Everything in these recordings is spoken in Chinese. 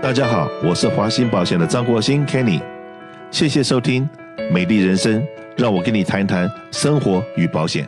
大家好，我是华兴保险的张国兴 Kenny，谢谢收听《美丽人生》，让我跟你谈谈生活与保险。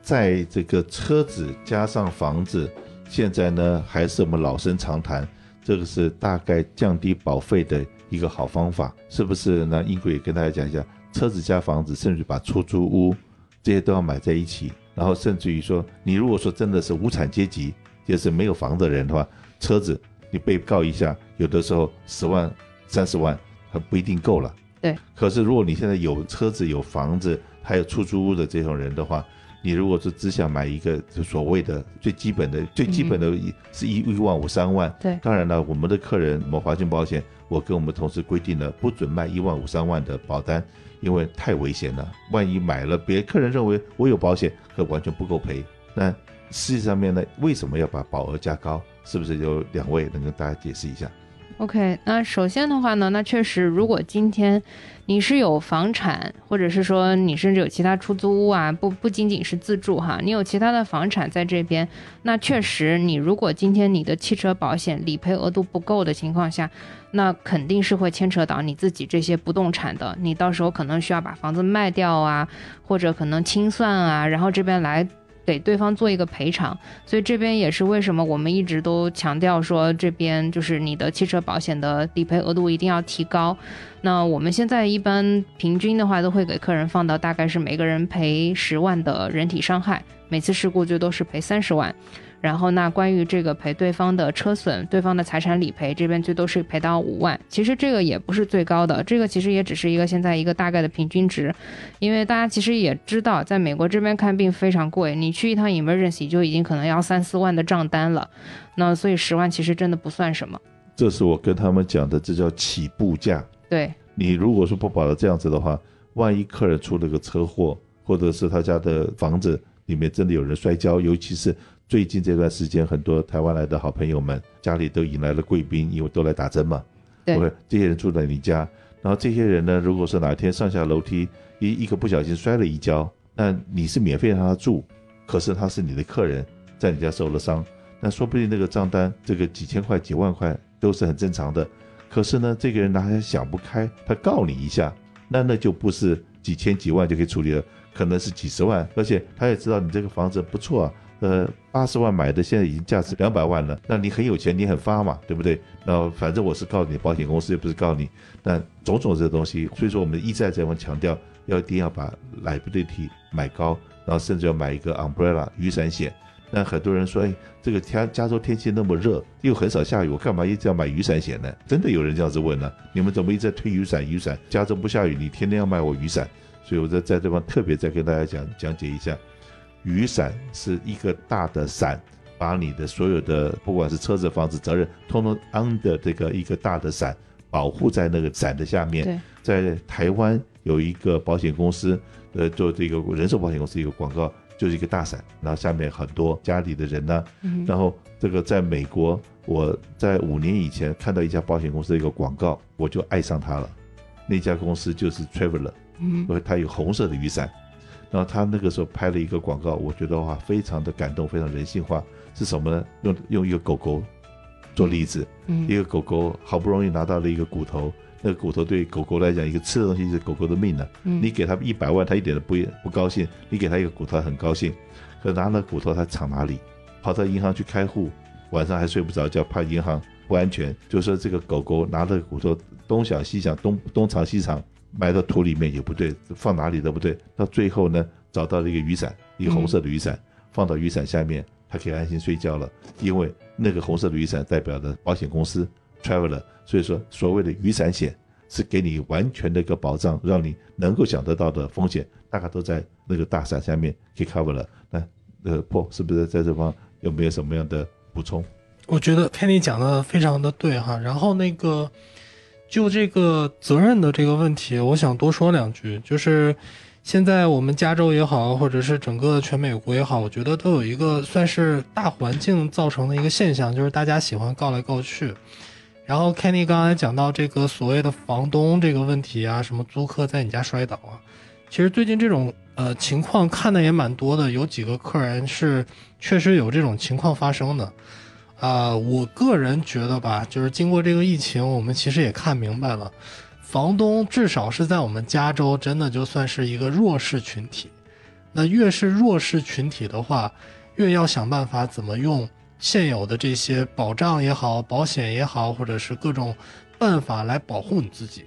在这个车子加上房子，现在呢还是我们老生常谈，这个是大概降低保费的一个好方法，是不是？那英国也跟大家讲一下，车子加房子，甚至把出租屋这些都要买在一起，然后甚至于说，你如果说真的是无产阶级，就是没有房的人的话，车子。你被告一下，有的时候十万、三十万还不一定够了。对。可是如果你现在有车子、有房子，还有出租屋的这种人的话，你如果是只想买一个就所谓的最基本的、最基本的，是一一万五、三万。对。当然了，我们的客人，我们华信保险，我跟我们同事规定了，不准卖一万五、三万的保单，因为太危险了。万一买了，别客人认为我有保险，可完全不够赔。那事实上面呢，为什么要把保额加高？是不是有两位能跟大家解释一下？OK，那首先的话呢，那确实，如果今天你是有房产，或者是说你甚至有其他出租屋啊，不不仅仅是自住哈，你有其他的房产在这边，那确实，你如果今天你的汽车保险理赔额度不够的情况下，那肯定是会牵扯到你自己这些不动产的，你到时候可能需要把房子卖掉啊，或者可能清算啊，然后这边来。给对方做一个赔偿，所以这边也是为什么我们一直都强调说，这边就是你的汽车保险的理赔额度一定要提高。那我们现在一般平均的话，都会给客人放到大概是每个人赔十万的人体伤害，每次事故最多是赔三十万。然后，那关于这个赔对方的车损、对方的财产理赔，这边最多是赔到五万。其实这个也不是最高的，这个其实也只是一个现在一个大概的平均值。因为大家其实也知道，在美国这边看病非常贵，你去一趟 emergency 就已经可能要三四万的账单了。那所以十万其实真的不算什么。这是我跟他们讲的，这叫起步价。对，你如果说不保了这样子的话，万一客人出了个车祸，或者是他家的房子里面真的有人摔跤，尤其是。最近这段时间，很多台湾来的好朋友们家里都迎来了贵宾，因为都来打针嘛。对，这些人住在你家，然后这些人呢，如果是哪天上下楼梯一一个不小心摔了一跤，那你是免费让他住，可是他是你的客人，在你家受了伤，那说不定那个账单这个几千块、几万块都是很正常的。可是呢，这个人他还想不开，他告你一下，那那就不是几千几万就可以处理了，可能是几十万，而且他也知道你这个房子不错啊。呃，八十万买的，现在已经价值两百万了。那你很有钱，你很发嘛，对不对？那反正我是告你保险公司，又不是告你。那种种这东西，所以说我们一再这样强调，要一定要把 liability 买高，然后甚至要买一个 umbrella 雨伞险。那很多人说，哎，这个加加州天气那么热，又很少下雨，我干嘛一直要买雨伞险呢？真的有人这样子问呢？你们怎么一直在推雨伞？雨伞，加州不下雨，你天天要卖我雨伞？所以我在在这方特别再跟大家讲讲解一下。雨伞是一个大的伞，把你的所有的不管是车子、房子责任，通通 under 这个一个大的伞，保护在那个伞的下面。在台湾有一个保险公司，呃，做这个人寿保险公司一个广告，就是一个大伞，然后下面很多家里的人呢、啊嗯。然后这个在美国，我在五年以前看到一家保险公司的一个广告，我就爱上它了。那家公司就是 Traveler，嗯，因为它有红色的雨伞。然后他那个时候拍了一个广告，我觉得哇，非常的感动，非常人性化。是什么呢？用用一个狗狗做例子，嗯，一个狗狗好不容易拿到了一个骨头，那个骨头对狗狗来讲，一个吃的东西是狗狗的命呢、啊。嗯，你给它一百万，它一点都不不高兴；你给它一个骨头，它很高兴。可拿那骨头，它藏哪里？跑到银行去开户，晚上还睡不着觉，怕银行不安全。就说这个狗狗拿着骨头东想西想，东东藏西藏。埋到土里面也不对，放哪里都不对。到最后呢，找到了一个雨伞，一个红色的雨伞，嗯、放到雨伞下面，它可以安心睡觉了。因为那个红色的雨伞代表的保险公司 Traveler，所以说所谓的雨伞险是给你完全的一个保障，让你能够想得到的风险，大概都在那个大伞下面可以 cover 了。那呃破是不是在这方有没有什么样的补充？我觉得 Kenny 讲的非常的对哈，然后那个。就这个责任的这个问题，我想多说两句。就是现在我们加州也好，或者是整个全美国也好，我觉得都有一个算是大环境造成的一个现象，就是大家喜欢告来告去。然后 Kenny 刚才讲到这个所谓的房东这个问题啊，什么租客在你家摔倒啊，其实最近这种呃情况看的也蛮多的，有几个客人是确实有这种情况发生的。啊、我个人觉得吧，就是经过这个疫情，我们其实也看明白了，房东至少是在我们加州，真的就算是一个弱势群体。那越是弱势群体的话，越要想办法怎么用现有的这些保障也好、保险也好，或者是各种办法来保护你自己。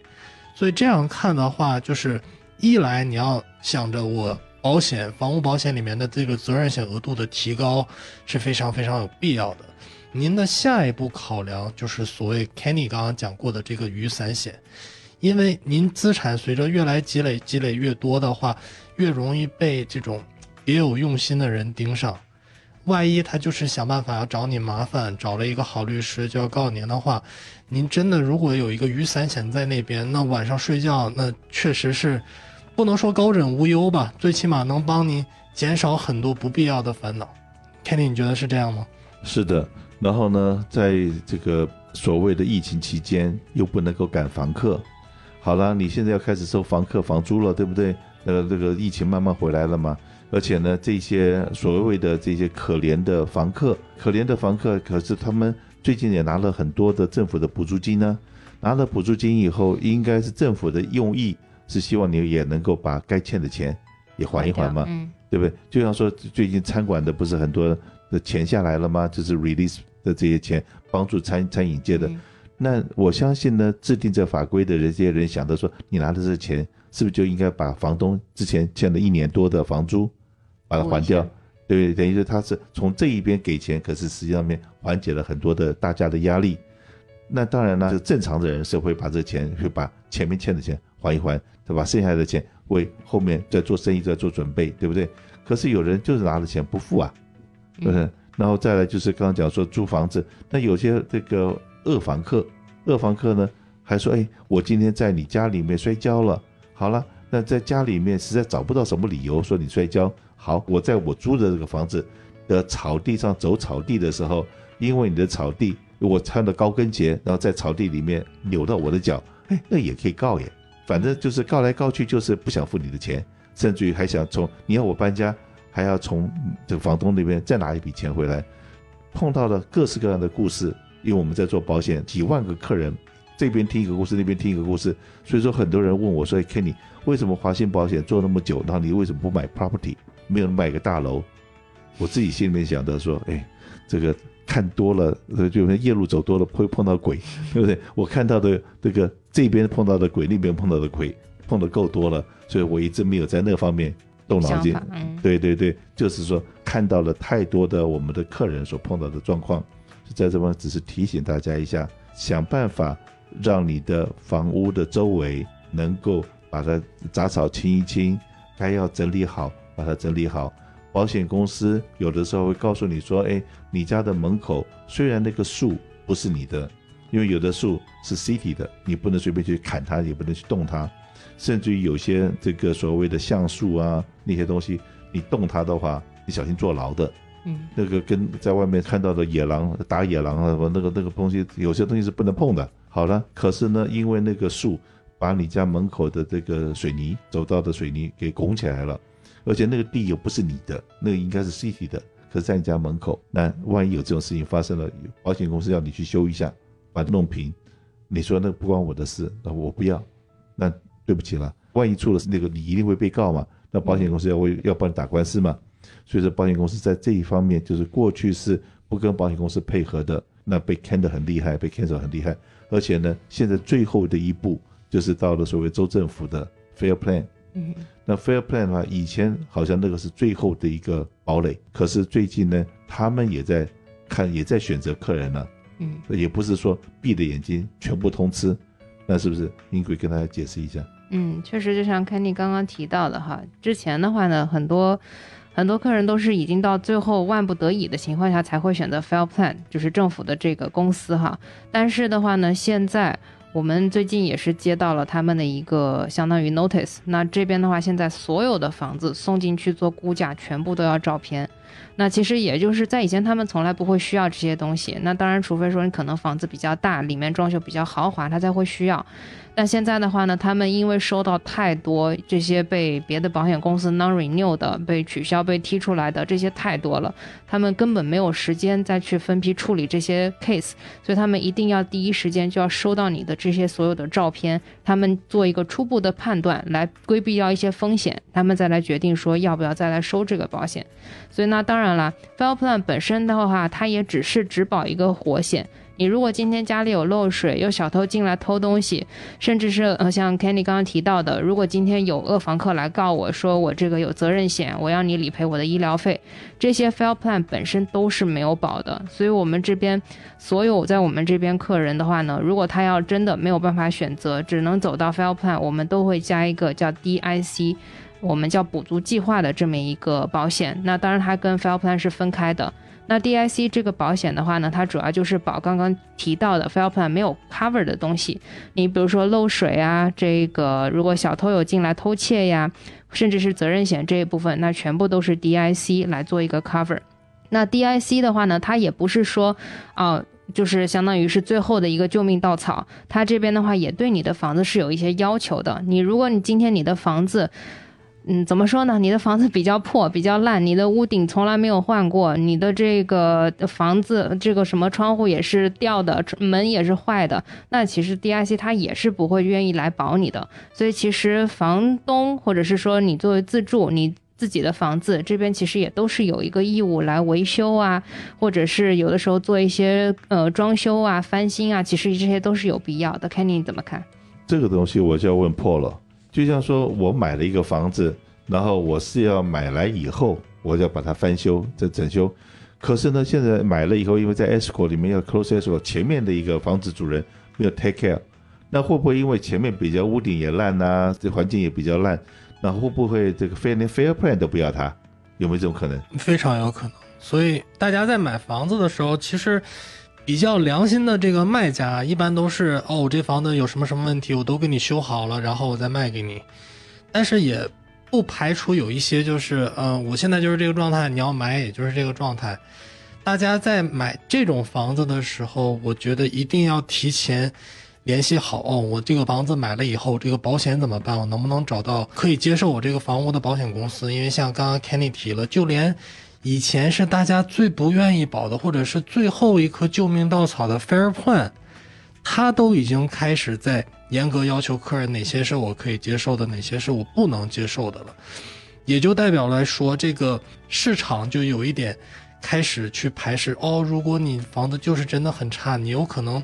所以这样看的话，就是一来你要想着我保险、房屋保险里面的这个责任险额度的提高是非常非常有必要的。您的下一步考量就是所谓 Kenny 刚刚讲过的这个雨伞险，因为您资产随着越来积累积累越多的话，越容易被这种别有用心的人盯上。万一他就是想办法要找你麻烦，找了一个好律师就要告您的话。您真的如果有一个雨伞险在那边，那晚上睡觉那确实是不能说高枕无忧吧，最起码能帮您减少很多不必要的烦恼。Kenny，你觉得是这样吗？是的。然后呢，在这个所谓的疫情期间，又不能够赶房客。好了，你现在要开始收房客房租了，对不对？呃，这个疫情慢慢回来了嘛。而且呢，这些所谓的这些可怜的房客，可怜的房客，可是他们。最近也拿了很多的政府的补助金呢，拿了补助金以后，应该是政府的用意是希望你也能够把该欠的钱也还一还嘛，嗯，对不对？就像说最近餐馆的不是很多的钱下来了吗？就是 release 的这些钱帮助餐餐饮界的，嗯，那我相信呢，制定这法规的人这些人想着说，你拿的这钱是不是就应该把房东之前欠了一年多的房租把它还掉？对，等于说他是从这一边给钱，可是实际上面缓解了很多的大家的压力。那当然呢，就正常的人是会把这钱，会把前面欠的钱还一还，对吧？剩下的钱为后面在做生意在做准备，对不对？可是有人就是拿了钱不付啊，是不是？然后再来就是刚刚讲说租房子，那有些这个恶房客，恶房客呢还说，哎，我今天在你家里面摔跤了，好了，那在家里面实在找不到什么理由说你摔跤。好，我在我租的这个房子的草地上走草地的时候，因为你的草地，我穿的高跟鞋，然后在草地里面扭到我的脚，哎，那也可以告耶。反正就是告来告去，就是不想付你的钱，甚至于还想从你要我搬家，还要从这个房东那边再拿一笔钱回来。碰到了各式各样的故事，因为我们在做保险，几万个客人，这边听一个故事，那边听一个故事，所以说很多人问我说：“哎，Kenny，为什么华信保险做那么久，然后你为什么不买 property？” 没有买个大楼，我自己心里面想的说，哎，这个看多了，就是夜路走多了会碰到鬼，对不对？我看到的这个这边碰到的鬼，那边碰到的鬼碰的够多了，所以我一直没有在那方面动脑筋。对对对，就是说看到了太多的我们的客人所碰到的状况，在这方只是提醒大家一下，想办法让你的房屋的周围能够把它杂草清一清，该要整理好。把它整理好，保险公司有的时候会告诉你说：“哎，你家的门口虽然那个树不是你的，因为有的树是 city 的，你不能随便去砍它，也不能去动它，甚至于有些这个所谓的橡树啊那些东西，你动它的话，你小心坐牢的。那个跟在外面看到的野狼打野狼啊什么那个那个东西，有些东西是不能碰的。好了，可是呢，因为那个树把你家门口的这个水泥走道的水泥给拱起来了。”而且那个地又不是你的，那个应该是 city 的，可是在你家门口，那万一有这种事情发生了，保险公司要你去修一下，把它弄平，你说那不关我的事，那我不要，那对不起了，万一出了那个，你一定会被告嘛，那保险公司要为要帮你打官司嘛，所以说保险公司在这一方面就是过去是不跟保险公司配合的，那被坑得很厉害，被 cancel 很厉害，而且呢，现在最后的一步就是到了所谓州政府的 fair plan。嗯，那 Fair Plan 的话，以前好像那个是最后的一个堡垒，可是最近呢，他们也在看，也在选择客人了。嗯，也不是说闭着眼睛全部通吃，那是不是？应该跟大家解释一下。嗯，确实，就像 Kenny 刚刚提到的哈，之前的话呢，很多很多客人都是已经到最后万不得已的情况下才会选择 Fair Plan，就是政府的这个公司哈。但是的话呢，现在。我们最近也是接到了他们的一个相当于 notice，那这边的话，现在所有的房子送进去做估价，全部都要照片。那其实也就是在以前，他们从来不会需要这些东西。那当然，除非说你可能房子比较大，里面装修比较豪华，他才会需要。但现在的话呢，他们因为收到太多这些被别的保险公司 non-renew 的、被取消、被踢出来的这些太多了，他们根本没有时间再去分批处理这些 case，所以他们一定要第一时间就要收到你的这些所有的照片，他们做一个初步的判断，来规避掉一些风险，他们再来决定说要不要再来收这个保险。所以那当然了，file Plan 本身的话，它也只是只保一个火险。你如果今天家里有漏水，有小偷进来偷东西，甚至是呃像 Kenny 刚刚提到的，如果今天有恶房客来告我说我这个有责任险，我要你理赔我的医疗费，这些 file Plan 本身都是没有保的。所以我们这边所有在我们这边客人的话呢，如果他要真的没有办法选择，只能走到 file Plan，我们都会加一个叫 DIC，我们叫补足计划的这么一个保险。那当然它跟 f i l e Plan 是分开的。那 DIC 这个保险的话呢，它主要就是保刚刚提到的 f i l e Plan 没有 cover 的东西。你比如说漏水啊，这个如果小偷有进来偷窃呀，甚至是责任险这一部分，那全部都是 DIC 来做一个 cover。那 DIC 的话呢，它也不是说，啊、就是相当于是最后的一个救命稻草。它这边的话也对你的房子是有一些要求的。你如果你今天你的房子，嗯，怎么说呢？你的房子比较破，比较烂，你的屋顶从来没有换过，你的这个房子这个什么窗户也是掉的，门也是坏的，那其实 DIC 它也是不会愿意来保你的。所以其实房东或者是说你作为自住，你自己的房子这边其实也都是有一个义务来维修啊，或者是有的时候做一些呃装修啊、翻新啊，其实这些都是有必要的。看你怎么看？这个东西我就要问破了。就像说，我买了一个房子，然后我是要买来以后，我要把它翻修、再整修。可是呢，现在买了以后，因为在 escrow 里面要 close escrow，前面的一个房子主人没有 take care，那会不会因为前面比较屋顶也烂呐，这环境也比较烂，那会不会这个 fair 连 fair plan 都不要他？有没有这种可能？非常有可能。所以大家在买房子的时候，其实。比较良心的这个卖家，一般都是哦，我这房子有什么什么问题，我都给你修好了，然后我再卖给你。但是也不排除有一些就是，嗯、我现在就是这个状态，你要买也就是这个状态。大家在买这种房子的时候，我觉得一定要提前联系好哦，我这个房子买了以后，这个保险怎么办？我能不能找到可以接受我这个房屋的保险公司？因为像刚刚 Kenny 提了，就连。以前是大家最不愿意保的，或者是最后一颗救命稻草的 Fair Plan，它都已经开始在严格要求客人哪些是我可以接受的，哪些是我不能接受的了。也就代表来说，这个市场就有一点开始去排斥哦。如果你房子就是真的很差，你有可能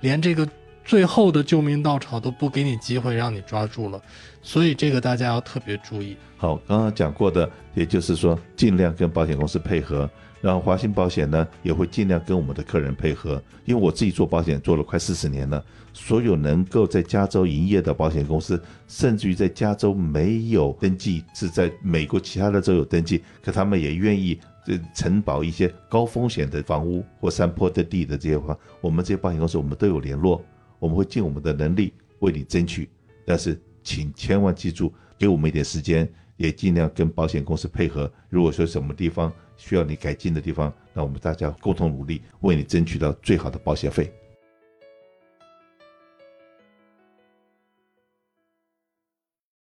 连这个最后的救命稻草都不给你机会让你抓住了。所以这个大家要特别注意。好，刚刚讲过的，也就是说，尽量跟保险公司配合，然后华信保险呢也会尽量跟我们的客人配合。因为我自己做保险做了快四十年了，所有能够在加州营业的保险公司，甚至于在加州没有登记，是在美国其他的州有登记，可他们也愿意这承保一些高风险的房屋或山坡的地的这些话，我们这些保险公司我们都有联络，我们会尽我们的能力为你争取，但是。请千万记住，给我们一点时间，也尽量跟保险公司配合。如果说什么地方需要你改进的地方，那我们大家共同努力，为你争取到最好的保险费。